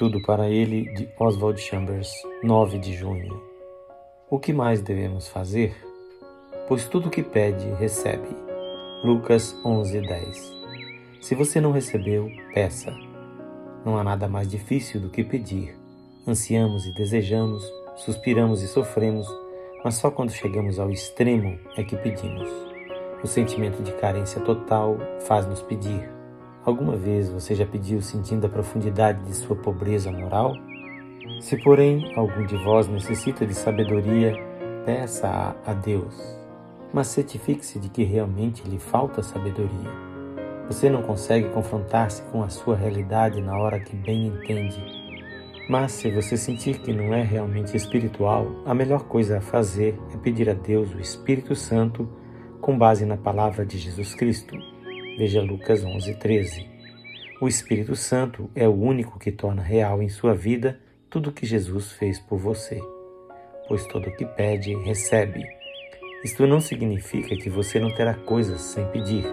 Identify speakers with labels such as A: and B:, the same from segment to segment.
A: Tudo para ele de Oswald Chambers, 9 de junho. O que mais devemos fazer? Pois tudo o que pede, recebe. Lucas 11:10. Se você não recebeu, peça. Não há nada mais difícil do que pedir. Ansiamos e desejamos, suspiramos e sofremos, mas só quando chegamos ao extremo é que pedimos. O sentimento de carência total faz-nos pedir. Alguma vez você já pediu sentindo a profundidade de sua pobreza moral? Se, porém, algum de vós necessita de sabedoria, peça-a a Deus. Mas certifique-se de que realmente lhe falta sabedoria. Você não consegue confrontar-se com a sua realidade na hora que bem entende. Mas se você sentir que não é realmente espiritual, a melhor coisa a fazer é pedir a Deus o Espírito Santo com base na palavra de Jesus Cristo. Veja Lucas 11:13. O Espírito Santo é o único que torna real em sua vida tudo o que Jesus fez por você. Pois todo o que pede, recebe. Isto não significa que você não terá coisas sem pedir,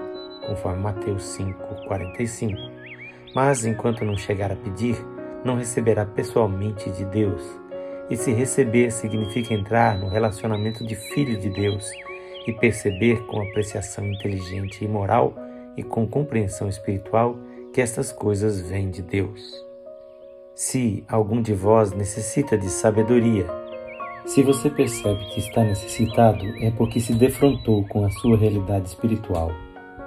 A: conforme Mateus 5:45. Mas enquanto não chegar a pedir, não receberá pessoalmente de Deus. E se receber significa entrar no relacionamento de filho de Deus e perceber com apreciação inteligente e moral e com compreensão espiritual que estas coisas vêm de Deus. Se algum de vós necessita de sabedoria, se você percebe que está necessitado, é porque se defrontou com a sua realidade espiritual.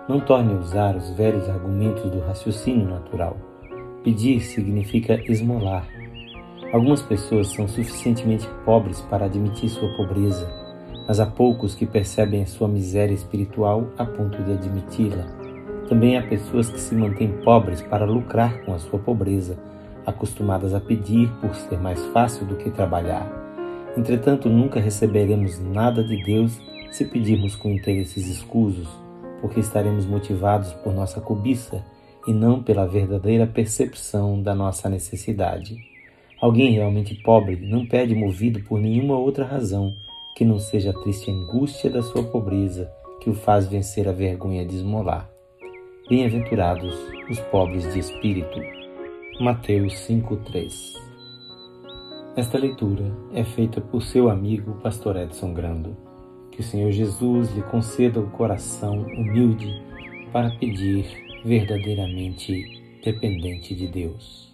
A: Não torne a usar os velhos argumentos do raciocínio natural. Pedir significa esmolar. Algumas pessoas são suficientemente pobres para admitir sua pobreza mas há poucos que percebem a sua miséria espiritual a ponto de admiti-la. Também há pessoas que se mantêm pobres para lucrar com a sua pobreza, acostumadas a pedir por ser mais fácil do que trabalhar. Entretanto, nunca receberemos nada de Deus se pedirmos com interesses escusos, porque estaremos motivados por nossa cobiça e não pela verdadeira percepção da nossa necessidade. Alguém realmente pobre não pede movido por nenhuma outra razão que não seja a triste angústia da sua pobreza que o faz vencer a vergonha de esmolar. Bem-aventurados os pobres de espírito. Mateus 5:3. Esta leitura é feita por seu amigo Pastor Edson Grando. Que o Senhor Jesus lhe conceda o coração humilde para pedir verdadeiramente dependente de Deus.